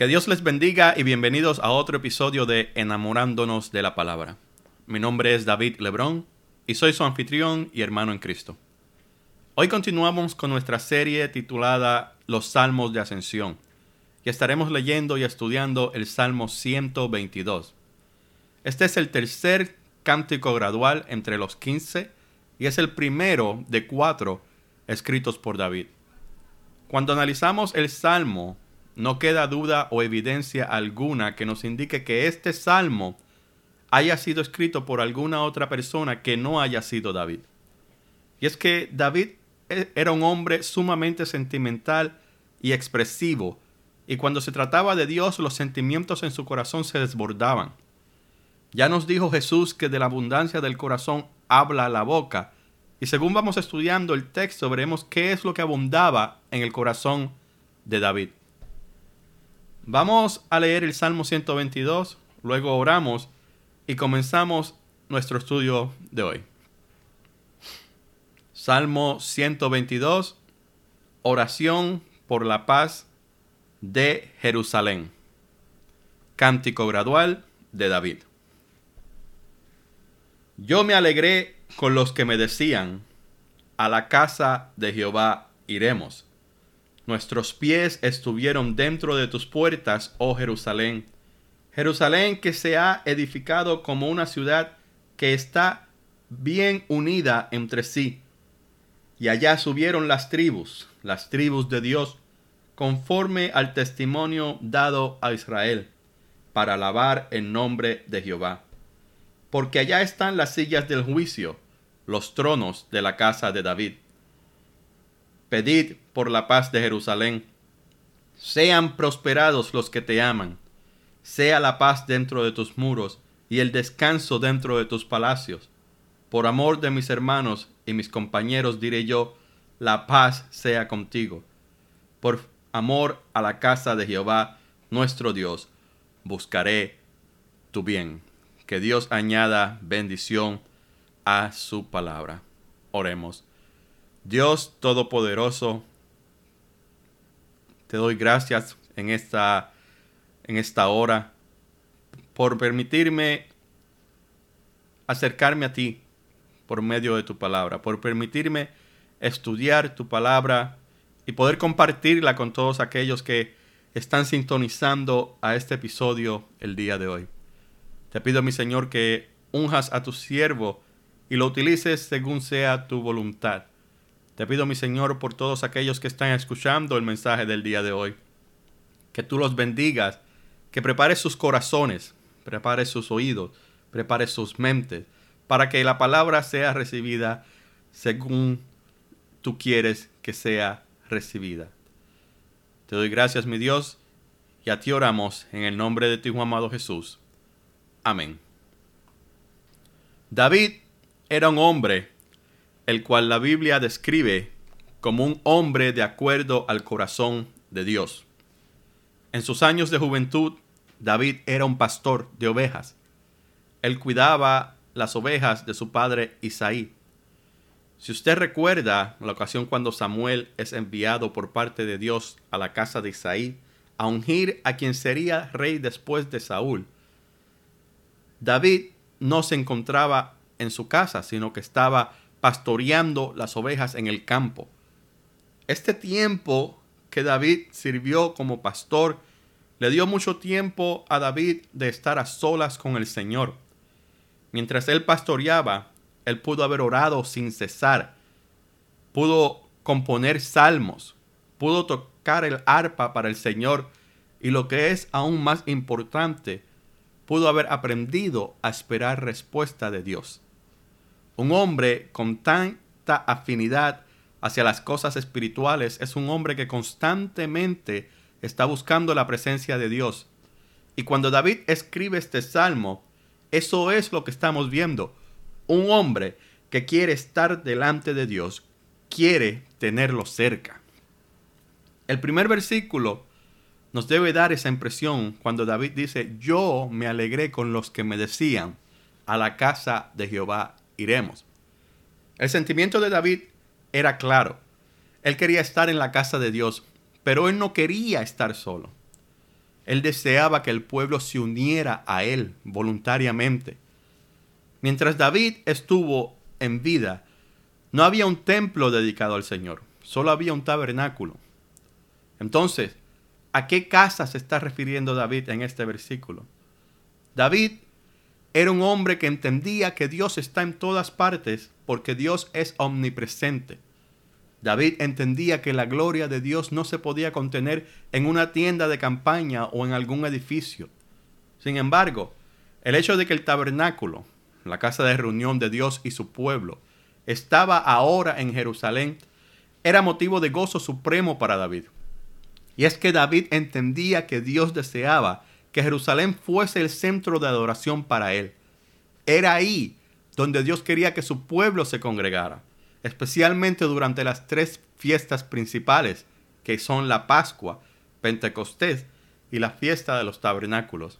Que Dios les bendiga y bienvenidos a otro episodio de Enamorándonos de la Palabra. Mi nombre es David Lebrón y soy su anfitrión y hermano en Cristo. Hoy continuamos con nuestra serie titulada Los Salmos de Ascensión y estaremos leyendo y estudiando el Salmo 122. Este es el tercer cántico gradual entre los 15 y es el primero de cuatro escritos por David. Cuando analizamos el Salmo, no queda duda o evidencia alguna que nos indique que este salmo haya sido escrito por alguna otra persona que no haya sido David. Y es que David e, era un hombre sumamente sentimental y expresivo, y cuando se trataba de Dios los sentimientos en su corazón se desbordaban. Ya nos dijo Jesús que de la abundancia del corazón habla la boca, y según vamos estudiando el texto veremos qué es lo que abundaba en el corazón de David. Vamos a leer el Salmo 122, luego oramos y comenzamos nuestro estudio de hoy. Salmo 122, oración por la paz de Jerusalén. Cántico gradual de David. Yo me alegré con los que me decían, a la casa de Jehová iremos. Nuestros pies estuvieron dentro de tus puertas, oh Jerusalén. Jerusalén que se ha edificado como una ciudad que está bien unida entre sí. Y allá subieron las tribus, las tribus de Dios, conforme al testimonio dado a Israel, para alabar el nombre de Jehová. Porque allá están las sillas del juicio, los tronos de la casa de David. Pedid por la paz de Jerusalén. Sean prosperados los que te aman. Sea la paz dentro de tus muros y el descanso dentro de tus palacios. Por amor de mis hermanos y mis compañeros diré yo, la paz sea contigo. Por amor a la casa de Jehová, nuestro Dios, buscaré tu bien. Que Dios añada bendición a su palabra. Oremos. Dios Todopoderoso, te doy gracias en esta, en esta hora por permitirme acercarme a ti por medio de tu palabra, por permitirme estudiar tu palabra y poder compartirla con todos aquellos que están sintonizando a este episodio el día de hoy. Te pido, mi Señor, que unjas a tu siervo y lo utilices según sea tu voluntad. Te pido, mi Señor, por todos aquellos que están escuchando el mensaje del día de hoy, que tú los bendigas, que prepares sus corazones, prepares sus oídos, prepares sus mentes, para que la palabra sea recibida según tú quieres que sea recibida. Te doy gracias, mi Dios, y a ti oramos en el nombre de tu Hijo amado Jesús. Amén. David era un hombre el cual la Biblia describe como un hombre de acuerdo al corazón de Dios. En sus años de juventud, David era un pastor de ovejas. Él cuidaba las ovejas de su padre Isaí. Si usted recuerda la ocasión cuando Samuel es enviado por parte de Dios a la casa de Isaí a ungir a quien sería rey después de Saúl, David no se encontraba en su casa, sino que estaba pastoreando las ovejas en el campo. Este tiempo que David sirvió como pastor le dio mucho tiempo a David de estar a solas con el Señor. Mientras él pastoreaba, él pudo haber orado sin cesar, pudo componer salmos, pudo tocar el arpa para el Señor y lo que es aún más importante, pudo haber aprendido a esperar respuesta de Dios. Un hombre con tanta afinidad hacia las cosas espirituales es un hombre que constantemente está buscando la presencia de Dios. Y cuando David escribe este salmo, eso es lo que estamos viendo. Un hombre que quiere estar delante de Dios, quiere tenerlo cerca. El primer versículo nos debe dar esa impresión cuando David dice, yo me alegré con los que me decían, a la casa de Jehová iremos. El sentimiento de David era claro. Él quería estar en la casa de Dios, pero él no quería estar solo. Él deseaba que el pueblo se uniera a Él voluntariamente. Mientras David estuvo en vida, no había un templo dedicado al Señor, solo había un tabernáculo. Entonces, ¿a qué casa se está refiriendo David en este versículo? David era un hombre que entendía que Dios está en todas partes porque Dios es omnipresente. David entendía que la gloria de Dios no se podía contener en una tienda de campaña o en algún edificio. Sin embargo, el hecho de que el tabernáculo, la casa de reunión de Dios y su pueblo, estaba ahora en Jerusalén, era motivo de gozo supremo para David. Y es que David entendía que Dios deseaba que Jerusalén fuese el centro de adoración para él. Era ahí donde Dios quería que su pueblo se congregara, especialmente durante las tres fiestas principales, que son la Pascua, Pentecostés y la fiesta de los tabernáculos.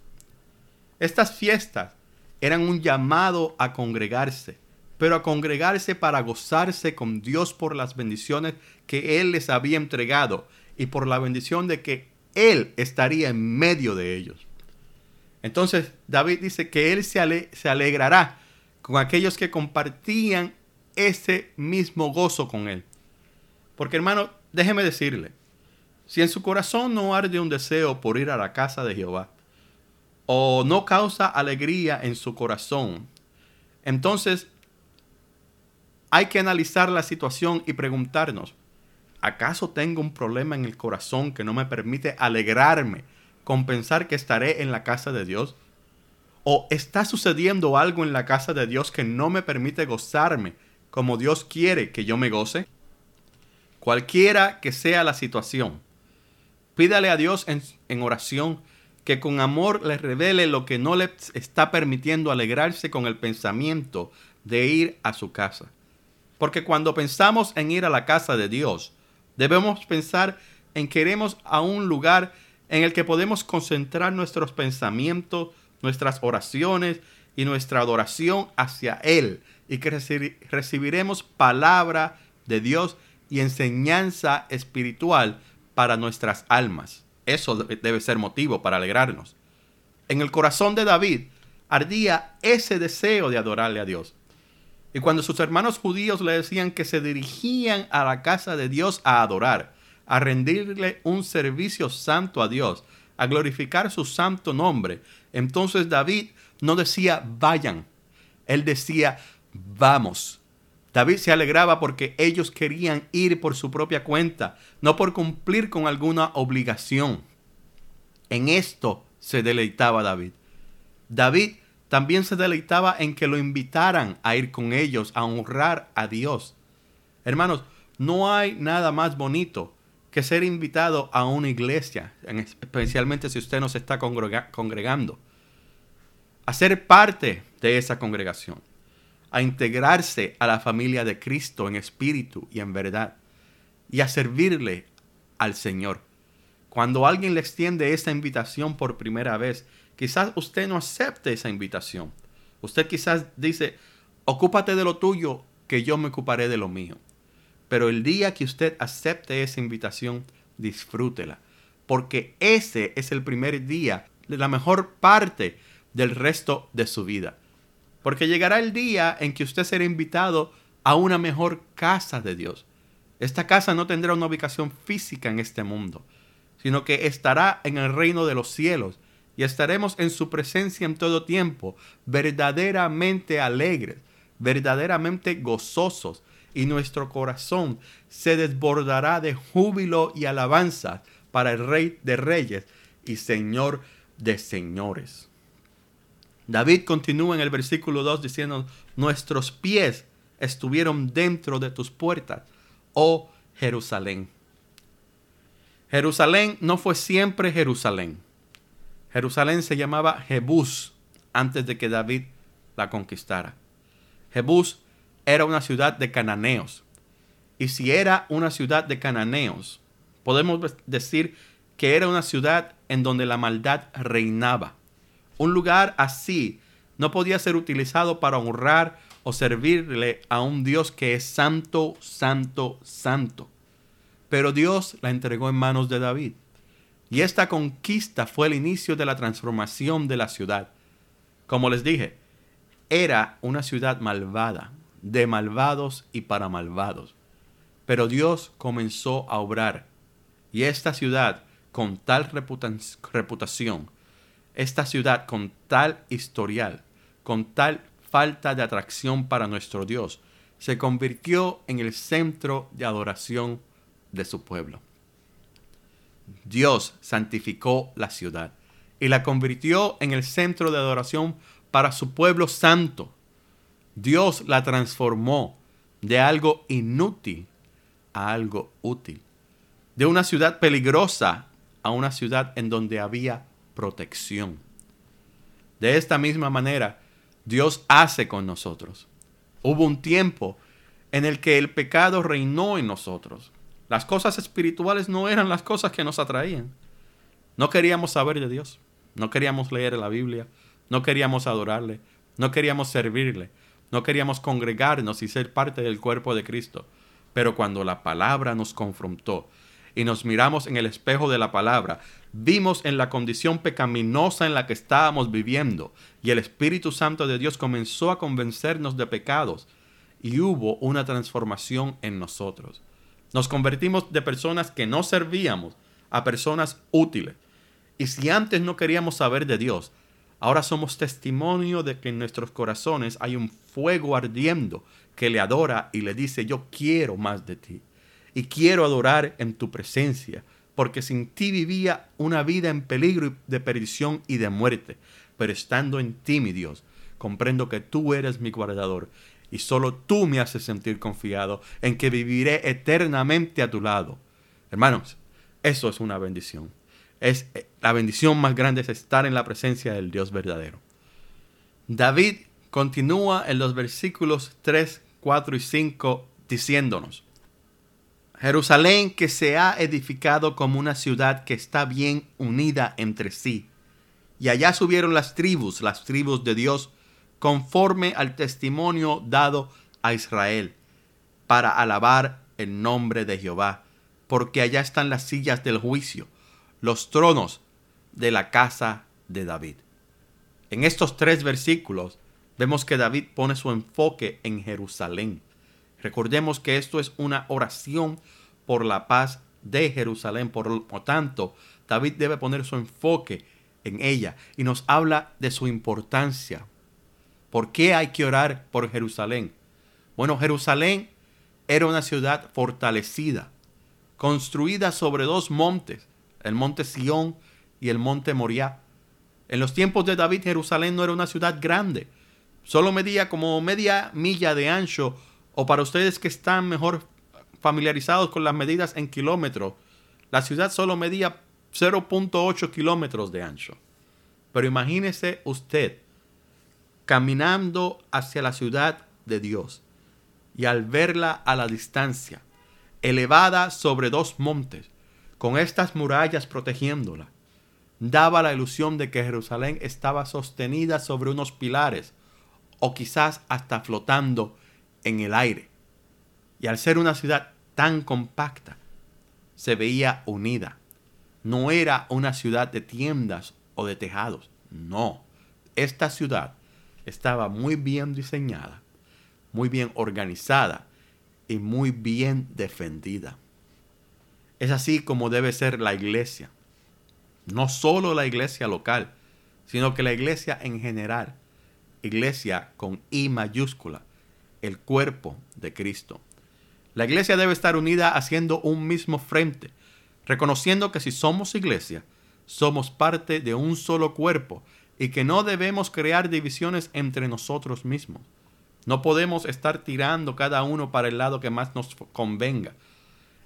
Estas fiestas eran un llamado a congregarse, pero a congregarse para gozarse con Dios por las bendiciones que Él les había entregado y por la bendición de que Él estaría en medio de ellos. Entonces David dice que Él se, alegrará con aquellos que compartían ese mismo gozo con Él. Porque hermano, déjeme decirle, si en su corazón no arde un deseo por ir a la casa de Jehová, o no causa alegría en su corazón, entonces hay que analizar la situación y preguntarnos, ¿acaso tengo un problema en el corazón que no me permite alegrarme con pensar que estaré en la casa de Dios? ¿O está sucediendo algo en la casa de Dios que no me permite gozarme como Dios quiere que yo me goce? Cualquiera que sea la situación, pídale a Dios en, oración que con amor le revele lo que no le está permitiendo alegrarse con el pensamiento de ir a su casa. Porque cuando pensamos en ir a la casa de Dios, debemos pensar en que queremos a un lugar en el que podemos concentrar nuestros pensamientos, nuestras oraciones y nuestra adoración hacia Él y que recibiremos palabra de Dios y enseñanza espiritual para nuestras almas. Eso debe ser motivo para alegrarnos. En el corazón de David ardía ese deseo de adorarle a Dios. Y cuando sus hermanos judíos le decían que se dirigían a la casa de Dios a adorar, a rendirle un servicio santo a Dios, a glorificar su santo nombre, entonces David no decía vayan, él decía vamos. David se alegraba porque ellos querían ir por su propia cuenta, no por cumplir con alguna obligación. En esto se deleitaba David. David también se deleitaba en que lo invitaran a ir con ellos a honrar a Dios. Hermanos, no hay nada más bonito que ser invitado a una iglesia, especialmente si usted no se está congregando, a ser parte de esa congregación, a integrarse a la familia de Cristo en espíritu y en verdad, y a servirle al Señor. Cuando alguien le extiende esa invitación por primera vez, quizás usted no acepte esa invitación. Usted quizás dice, ocúpate de lo tuyo, que yo me ocuparé de lo mío. Pero el día que usted acepte esa invitación, disfrútela. Porque ese es el primer día la mejor parte del resto de su vida. Porque llegará el día en que usted será invitado a una mejor casa de Dios. Esta casa no tendrá una ubicación física en este mundo, sino que estará en el reino de los cielos y estaremos en su presencia en todo tiempo, verdaderamente alegres, verdaderamente gozosos, y nuestro corazón se desbordará de júbilo y alabanza para el Rey de Reyes y Señor de Señores. David continúa en el versículo 2 diciendo, nuestros pies estuvieron dentro de tus puertas, oh Jerusalén. Jerusalén no fue siempre Jerusalén. Jerusalén se llamaba Jebús antes de que David la conquistara. Jebús era una ciudad de cananeos. Y si era una ciudad de cananeos, podemos decir que era una ciudad en donde la maldad reinaba. Un lugar así no podía ser utilizado para honrar o servirle a un Dios que es santo, santo, santo. Pero Dios la entregó en manos de David. Y esta conquista fue el inicio de la transformación de la ciudad. Como les dije, era una ciudad malvada, de malvados y para malvados. Pero Dios comenzó a obrar. Y esta ciudad, con tal reputación, esta ciudad con tal historial, con tal falta de atracción para nuestro Dios, se convirtió en el centro de adoración de su pueblo. Dios santificó la ciudad y la convirtió en el centro de adoración para su pueblo santo. Dios la transformó de algo inútil a algo útil. De una ciudad peligrosa a una ciudad en donde había protección. De esta misma manera, Dios hace con nosotros. Hubo un tiempo en el que el pecado reinó en nosotros. Las cosas espirituales no eran las cosas que nos atraían. No queríamos saber de Dios. No queríamos leer la Biblia. No queríamos adorarle. No queríamos servirle. No queríamos congregarnos y ser parte del cuerpo de Cristo. Pero cuando la palabra nos confrontó y nos miramos en el espejo de la palabra, vimos en la condición pecaminosa en la que estábamos viviendo y el Espíritu Santo de Dios comenzó a convencernos de pecados y hubo una transformación en nosotros. Nos convertimos de personas que no servíamos a personas útiles. Y si antes no queríamos saber de Dios, ahora somos testimonio de que en nuestros corazones hay un fuego ardiendo que le adora y le dice, yo quiero más de ti y quiero adorar en tu presencia, porque sin ti vivía una vida en peligro de perdición y de muerte, pero estando en ti, mi Dios, comprendo que tú eres mi guardador y solo tú me haces sentir confiado en que viviré eternamente a tu lado. Hermanos, eso es una bendición. Es eh, la bendición más grande es estar en la presencia del Dios verdadero. David continúa en los versículos 3, 4 y 5 diciéndonos: Jerusalén que se ha edificado como una ciudad que está bien unida entre sí. Y allá subieron las tribus, las tribus de Dios, conforme al testimonio dado a Israel, para alabar el nombre de Jehová, porque allá están las sillas del juicio, los tronos de la casa de David. En estos tres versículos vemos que David pone su enfoque en Jerusalén Recordemos que esto es una oración por la paz de Jerusalén. Por lo tanto, David debe poner su enfoque en ella y nos habla de su importancia. ¿Por qué hay que orar por Jerusalén? Bueno, Jerusalén era una ciudad fortalecida, construida sobre dos montes, el monte Sión y el monte Moriah. En los tiempos de David, Jerusalén no era una ciudad grande, solo medía como media milla de ancho o para ustedes que están mejor familiarizados con las medidas en kilómetros, la ciudad solo medía 0.8 kilómetros de ancho. Pero imagínese usted caminando hacia la ciudad de Dios y al verla a la distancia, elevada sobre dos montes, con estas murallas protegiéndola, daba la ilusión de que Jerusalén estaba sostenida sobre unos pilares o quizás hasta flotando en el aire. Y al ser una ciudad tan compacta, se veía unida. No era una ciudad de tiendas o de tejados. No. Esta ciudad estaba muy bien diseñada, muy bien organizada y muy bien defendida. Es así como debe ser la iglesia. No solo la iglesia local, sino que la iglesia en general. Iglesia con I mayúscula el cuerpo de Cristo. La iglesia debe estar unida haciendo un mismo frente, reconociendo que si somos iglesia, somos parte de un solo cuerpo y que no debemos crear divisiones entre nosotros mismos. No podemos estar tirando cada uno para el lado que más nos convenga.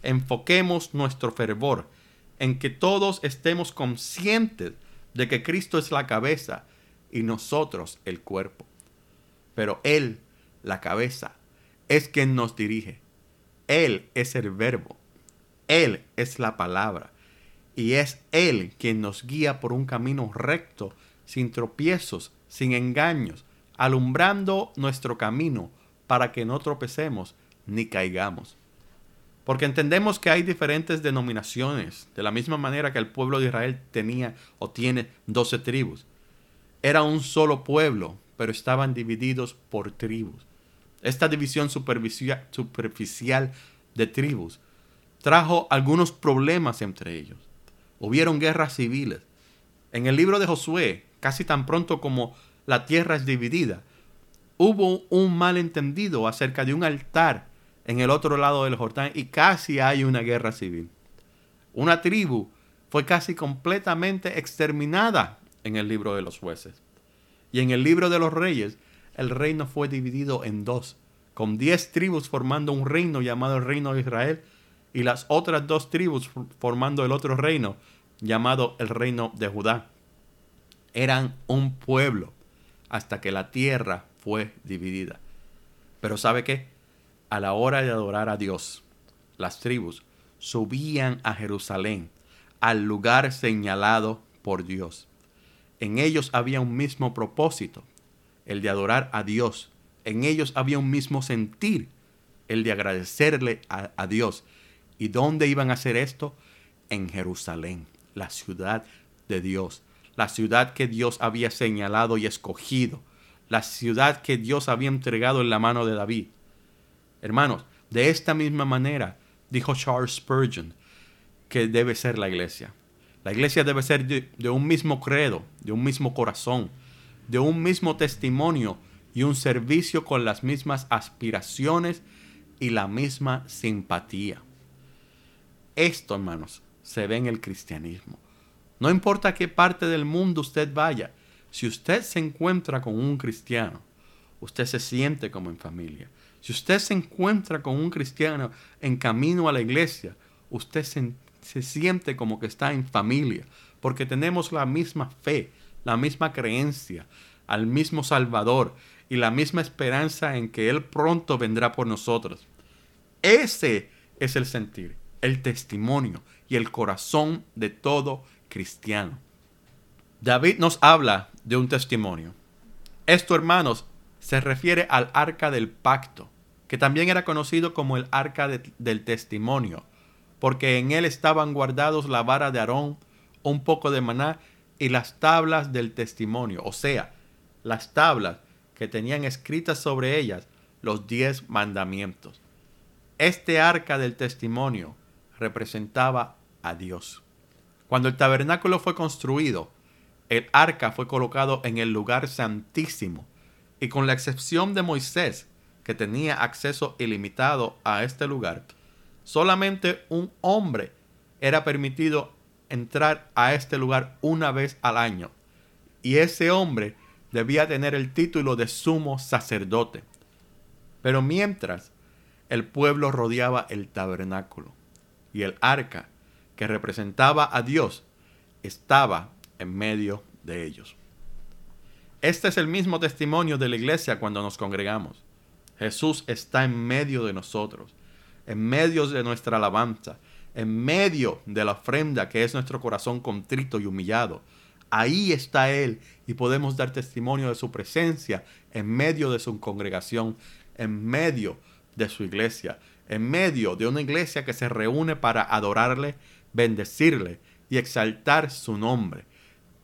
Enfoquemos nuestro fervor en que todos estemos conscientes de que Cristo es la cabeza y nosotros el cuerpo. Pero Él la cabeza, es quien nos dirige. Él es el verbo. Él es la palabra. Y es Él quien nos guía por un camino recto, sin tropiezos, sin engaños, alumbrando nuestro camino para que no tropecemos ni caigamos. Porque entendemos que hay diferentes denominaciones, de la misma manera que el pueblo de Israel tenía o tiene 12 tribus. Era un solo pueblo, pero estaban divididos por tribus. Esta división superficial de tribus trajo algunos problemas entre ellos. Hubieron guerras civiles. En el libro de Josué, casi tan pronto como la tierra es dividida, hubo un malentendido acerca de un altar en el otro lado del Jordán y casi hay una guerra civil. Una tribu fue casi completamente exterminada en el libro de los jueces. Y en el libro de los reyes, el reino fue dividido en dos, con diez tribus formando un reino llamado el reino de Israel y las otras dos tribus formando el otro reino llamado el reino de Judá. Eran un pueblo hasta que la tierra fue dividida. Pero ¿sabe qué? a la hora de adorar a Dios, las tribus subían a Jerusalén, al lugar señalado por Dios. En ellos había un mismo propósito, el de adorar a Dios. En ellos había un mismo sentir, el de agradecerle a, Dios. ¿Y dónde iban a hacer esto? En Jerusalén, la ciudad de Dios, la ciudad que Dios había señalado y escogido, la ciudad que Dios había entregado en la mano de David. Hermanos, de esta misma manera dijo Charles Spurgeon que debe ser la iglesia. La iglesia debe ser de, un mismo credo, de un mismo corazón, de un mismo testimonio y un servicio con las mismas aspiraciones y la misma simpatía. Esto, hermanos, se ve en el cristianismo. No importa qué parte del mundo usted vaya, si usted se encuentra con un cristiano, usted se siente como en familia. Si usted se encuentra con un cristiano en camino a la iglesia, usted se, siente como que está en familia, porque tenemos la misma fe, la misma creencia, al mismo Salvador y la misma esperanza en que Él pronto vendrá por nosotros. Ese es el sentir, el testimonio y el corazón de todo cristiano. David nos habla de un testimonio. Esto, hermanos, se refiere al arca del pacto, que también era conocido como el arca del testimonio, porque en él estaban guardados la vara de Aarón, un poco de maná y las tablas del testimonio, o sea, las tablas que tenían escritas sobre ellas los diez mandamientos. Este arca del testimonio representaba a Dios. Cuando el tabernáculo fue construido, el arca fue colocado en el lugar santísimo, y con la excepción de Moisés, que tenía acceso ilimitado a este lugar, solamente un hombre era permitido entrar a este lugar una vez al año. Y ese hombre debía tener el título de sumo sacerdote. Pero mientras el pueblo rodeaba el tabernáculo y el arca que representaba a Dios estaba en medio de ellos. Este es el mismo testimonio de la iglesia cuando nos congregamos. Jesús está en medio de nosotros, en medio de nuestra alabanza, en medio de la ofrenda que es nuestro corazón contrito y humillado. Ahí está Él y podemos dar testimonio de su presencia en medio de su congregación, en medio de su iglesia, en medio de una iglesia que se reúne para adorarle, bendecirle y exaltar su nombre.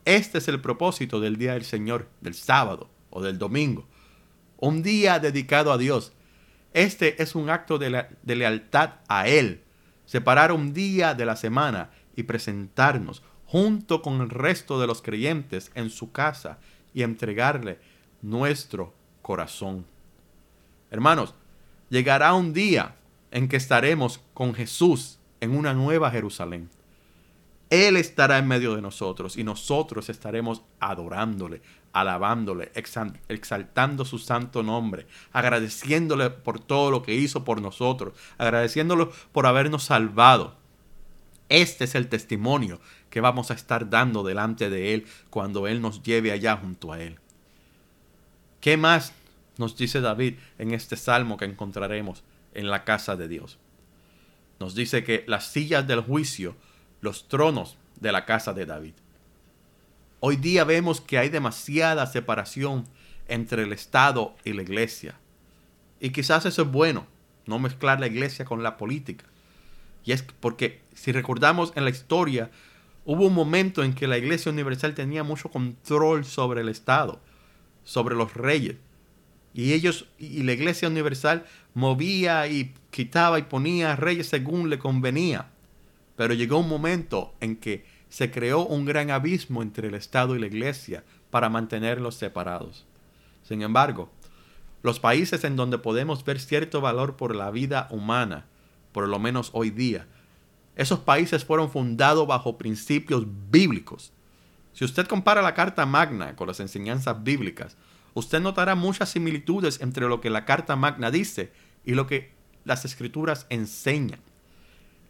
Este es el propósito del día del Señor, del sábado o del domingo un día dedicado a Dios. Este es un acto de, lealtad a Él. Separar un día de la semana y presentarnos junto con el resto de los creyentes en su casa y entregarle nuestro corazón. Hermanos, llegará un día en que estaremos con Jesús en una nueva Jerusalén. Él estará en medio de nosotros y nosotros estaremos adorándole, alabándole, exaltando su santo nombre, agradeciéndole por todo lo que hizo por nosotros, agradeciéndolo por habernos salvado. Este es el testimonio que vamos a estar dando delante de Él cuando Él nos lleve allá junto a Él. ¿Qué más nos dice David en este salmo que encontraremos en la casa de Dios? Nos dice que las sillas del juicio, los tronos de la casa de David. Hoy día vemos que hay demasiada separación entre el Estado y la iglesia. Y quizás eso es bueno, no mezclar la iglesia con la política. Y es porque si recordamos en la historia, hubo un momento en que la Iglesia Universal tenía mucho control sobre el Estado, sobre los reyes. Y ellos y la Iglesia Universal movía y quitaba y ponía reyes según le convenía. Pero llegó un momento en que se creó un gran abismo entre el Estado y la Iglesia para mantenerlos separados. Sin embargo, los países en donde podemos ver cierto valor por la vida humana, por lo menos hoy día, esos países fueron fundados bajo principios bíblicos. Si usted compara la Carta Magna con las enseñanzas bíblicas, usted notará muchas similitudes entre lo que la Carta Magna dice y lo que las escrituras enseñan.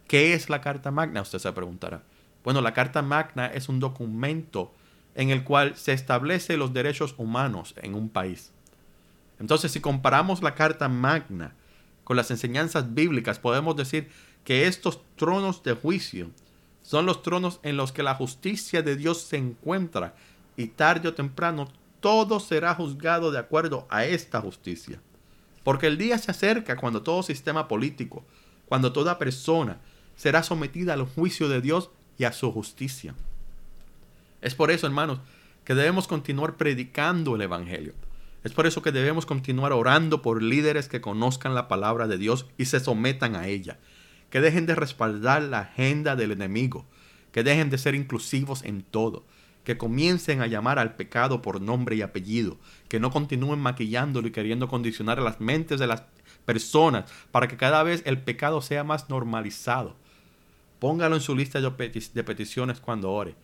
¿Qué es la Carta Magna? Usted se preguntará. Bueno, la Carta Magna es un documento en el cual se establece los derechos humanos en un país. Entonces, si comparamos la Carta Magna con las enseñanzas bíblicas, podemos decir que estos tronos de juicio son los tronos en los que la justicia de Dios se encuentra y tarde o temprano todo será juzgado de acuerdo a esta justicia. Porque el día se acerca cuando todo sistema político, cuando toda persona será sometida al juicio de Dios y a su justicia. Es por eso, hermanos, que debemos continuar predicando el Evangelio. Es por eso que debemos continuar orando por líderes que conozcan la palabra de Dios y se sometan a ella. Que dejen de respaldar la agenda del enemigo. Que dejen de ser inclusivos en todo. Que comiencen a llamar al pecado por nombre y apellido. Que no continúen maquillándolo y queriendo condicionar las mentes de las personas para que cada vez el pecado sea más normalizado. Póngalo en su lista de peticiones cuando ore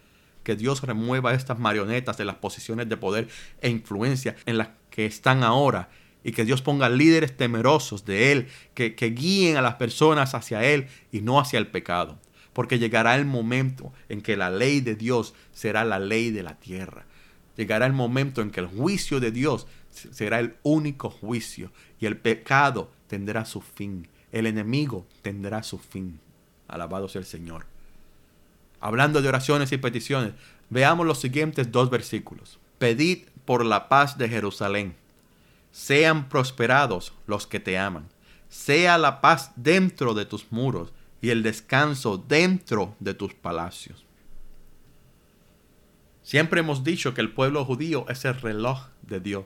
que Dios remueva estas marionetas de las posiciones de poder e influencia en las que están ahora y que Dios ponga líderes temerosos de Él, que, que guíen a las personas hacia Él y no hacia el pecado. Porque llegará el momento en que la ley de Dios será la ley de la tierra. Llegará el momento en que el juicio de Dios será el único juicio y el pecado tendrá su fin. El enemigo tendrá su fin. Alabado sea el Señor hablando de oraciones y peticiones, veamos los siguientes dos versículos. Pedid por la paz de Jerusalén. Sean prosperados los que te aman. Sea la paz dentro de tus muros y el descanso dentro de tus palacios. Siempre hemos dicho que el pueblo judío es el reloj de Dios.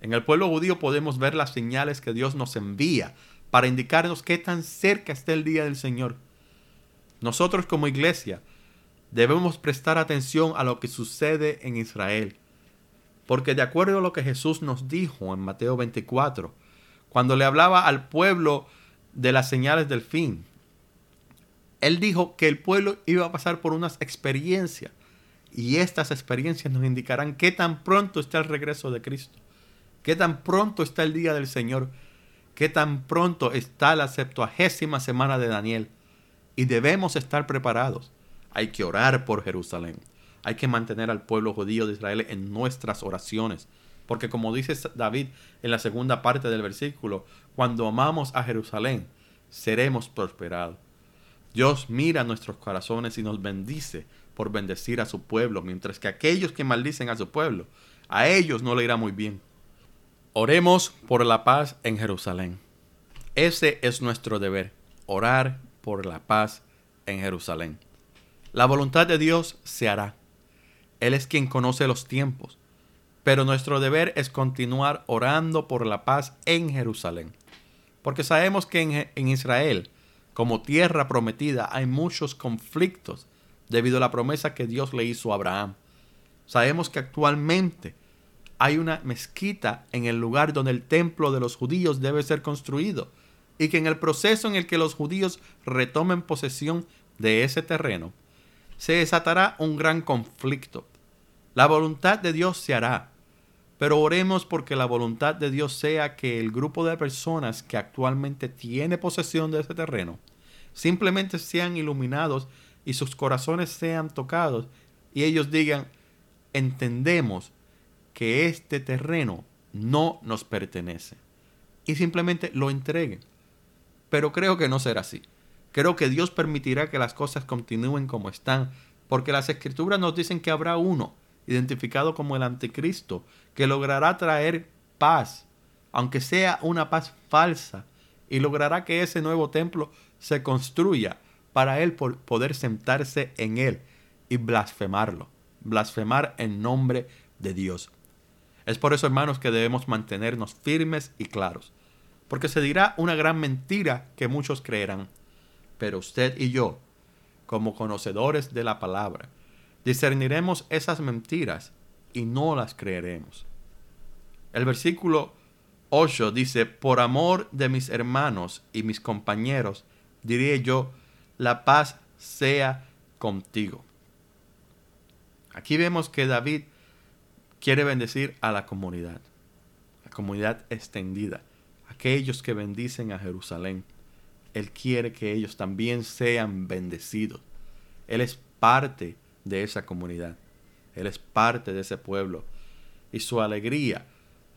En el pueblo judío podemos ver las señales que Dios nos envía para indicarnos qué tan cerca está el día del Señor nosotros como iglesia debemos prestar atención a lo que sucede en Israel. Porque de acuerdo a lo que Jesús nos dijo en Mateo 24, cuando le hablaba al pueblo de las señales del fin, él dijo que el pueblo iba a pasar por unas experiencias y estas experiencias nos indicarán qué tan pronto está el regreso de Cristo, qué tan pronto está el día del Señor, qué tan pronto está la septuagésima semana de Daniel y debemos estar preparados. Hay que orar por Jerusalén. Hay que mantener al pueblo judío de Israel en nuestras oraciones. Porque como dice David en la segunda parte del versículo, cuando amamos a Jerusalén, seremos prosperados. Dios mira nuestros corazones y nos bendice por bendecir a su pueblo, mientras que aquellos que maldicen a su pueblo, a ellos no le irá muy bien. Oremos por la paz en Jerusalén. Ese es nuestro deber, orar por la paz en Jerusalén. La voluntad de Dios se hará. Él es quien conoce los tiempos. Pero nuestro deber es continuar orando por la paz en Jerusalén. Porque sabemos que en, Israel, como tierra prometida, hay muchos conflictos debido a la promesa que Dios le hizo a Abraham. Sabemos que actualmente hay una mezquita en el lugar donde el templo de los judíos debe ser construido y que en el proceso en el que los judíos retomen posesión de ese terreno, se desatará un gran conflicto. La voluntad de Dios se hará, pero oremos porque la voluntad de Dios sea que el grupo de personas que actualmente tiene posesión de ese terreno simplemente sean iluminados y sus corazones sean tocados y ellos digan, entendemos que este terreno no nos pertenece y simplemente lo entreguen. Pero creo que no será así. Creo que Dios permitirá que las cosas continúen como están, porque las escrituras nos dicen que habrá uno, identificado como el anticristo, que logrará traer paz, aunque sea una paz falsa, y logrará que ese nuevo templo se construya para él poder sentarse en él y blasfemarlo, blasfemar en nombre de Dios. Es por eso, hermanos, que debemos mantenernos firmes y claros, porque se dirá una gran mentira que muchos creerán, pero usted y yo, como conocedores de la palabra, discerniremos esas mentiras y no las creeremos. El versículo 8 dice, por amor de mis hermanos y mis compañeros, diré yo, la paz sea contigo. Aquí vemos que David quiere bendecir a la comunidad, la comunidad extendida, aquellos que bendicen a Jerusalén. Él quiere que ellos también sean bendecidos. Él es parte de esa comunidad. Él es parte de ese pueblo. Y su alegría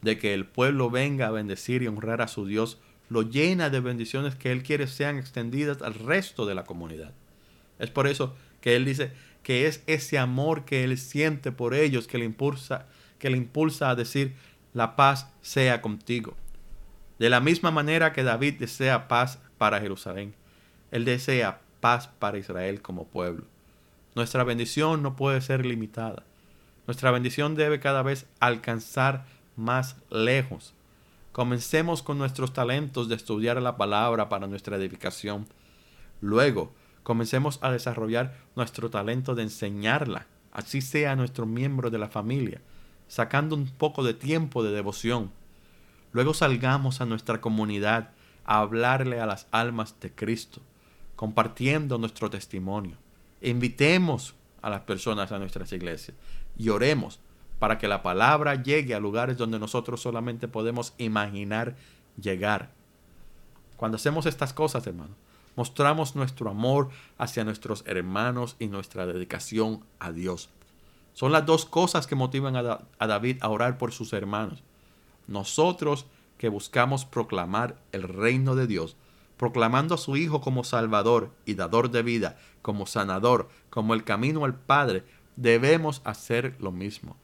de que el pueblo venga a bendecir y honrar a su Dios lo llena de bendiciones que Él quiere sean extendidas al resto de la comunidad. Es por eso que Él dice que es ese amor que Él siente por ellos que le impulsa, que le impulsa a decir, la paz sea contigo. De la misma manera que David desea paz para Jerusalén, Él desea paz para Israel como pueblo. Nuestra bendición no puede ser limitada. Nuestra bendición debe cada vez alcanzar más lejos. Comencemos con nuestros talentos de estudiar la palabra para nuestra edificación. Luego, comencemos a desarrollar nuestro talento de enseñarla, así sea nuestro miembro de la familia, sacando un poco de tiempo de devoción. Luego salgamos a nuestra comunidad a hablarle a las almas de Cristo, compartiendo nuestro testimonio. Invitemos a las personas a nuestras iglesias y oremos para que la palabra llegue a lugares donde nosotros solamente podemos imaginar llegar. Cuando hacemos estas cosas, hermano, mostramos nuestro amor hacia nuestros hermanos y nuestra dedicación a Dios. Son las dos cosas que motivan a, a David a orar por sus hermanos. Nosotros que buscamos proclamar el reino de Dios, proclamando a su Hijo como Salvador y dador de vida, como sanador, como el camino al Padre, debemos hacer lo mismo.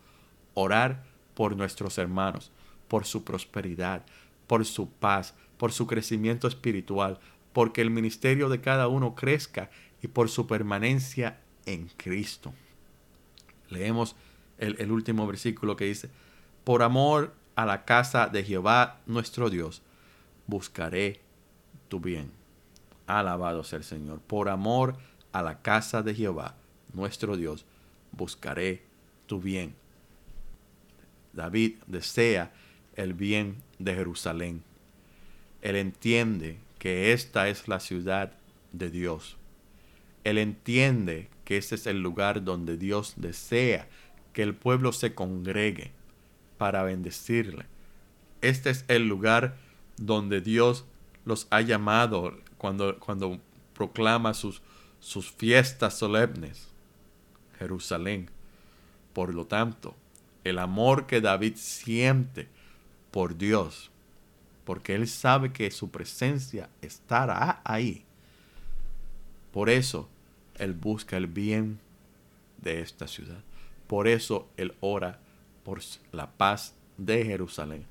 Orar por nuestros hermanos, por su prosperidad, por su paz, por su crecimiento espiritual, porque el ministerio de cada uno crezca y por su permanencia en Cristo. Leemos el, último versículo que dice, por amor a la casa de Jehová nuestro Dios, buscaré tu bien. Alabado sea el Señor. Por amor a la casa de Jehová, nuestro Dios, buscaré tu bien. David desea el bien de Jerusalén. Él entiende que esta es la ciudad de Dios. Él entiende que este es el lugar donde Dios desea que el pueblo se congregue para bendecirle. Este es el lugar donde Dios los ha llamado cuando, cuando proclama sus, sus fiestas solemnes. Jerusalén. Por lo tanto, el amor que David siente por Dios, porque él sabe que su presencia estará ahí. Por eso él busca el bien de esta ciudad. Por eso él ora por la paz de Jerusalén.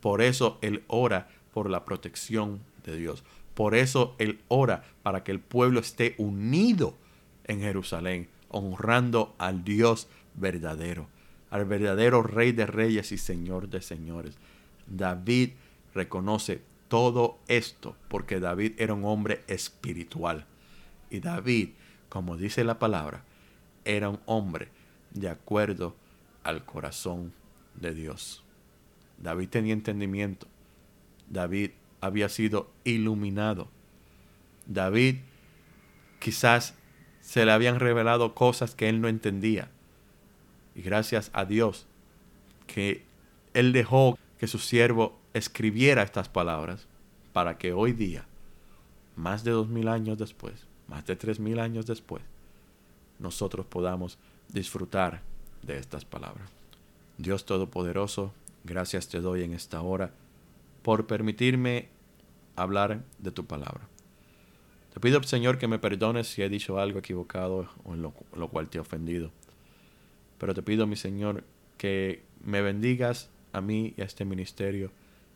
Por eso él ora por la protección Dios. Por eso Él ora para que el pueblo esté unido en Jerusalén, honrando al Dios verdadero, al verdadero Rey de Reyes y Señor de Señores. David reconoce todo esto porque David era un hombre espiritual. Y David, como dice la palabra, era un hombre de acuerdo al corazón de Dios. David tenía entendimiento. David había sido iluminado. David quizás se le habían revelado cosas que él no entendía. Y gracias a Dios que él dejó que su siervo escribiera estas palabras para que hoy día, más de dos mil años después, más de tres mil años después, nosotros podamos disfrutar de estas palabras. Dios Todopoderoso, gracias te doy en esta hora por permitirme hablar de tu palabra. Te pido, Señor, que me perdones si he dicho algo equivocado o en lo, cual te he ofendido. Pero te pido, mi Señor, que me bendigas a mí y a este ministerio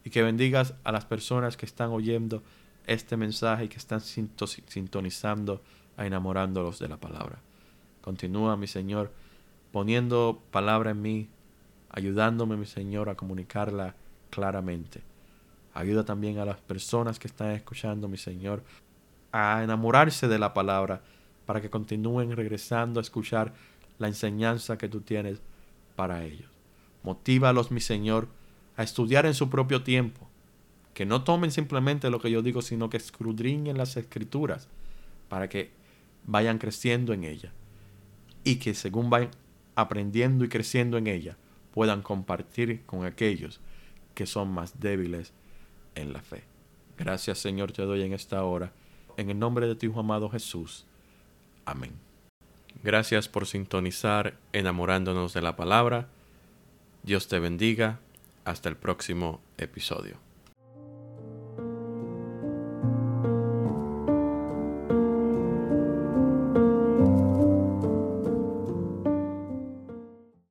y que bendigas a las personas que están oyendo este mensaje y que están sintonizando a enamorándolos de la palabra. Continúa, mi Señor, poniendo palabra en mí, ayudándome, mi Señor, a comunicarla claramente. Ayuda también a las personas que están escuchando, mi Señor, a enamorarse de la palabra para que continúen regresando a escuchar la enseñanza que tú tienes para ellos. Motívalos, mi Señor, a estudiar en su propio tiempo. Que no tomen simplemente lo que yo digo, sino que escudriñen las escrituras para que vayan creciendo en ella. Y que según vayan aprendiendo y creciendo en ella, puedan compartir con aquellos que son más débiles en la fe. Gracias Señor te doy en esta hora, en el nombre de tu Hijo amado Jesús. Amén. Gracias por sintonizar enamorándonos de la palabra. Dios te bendiga. Hasta el próximo episodio.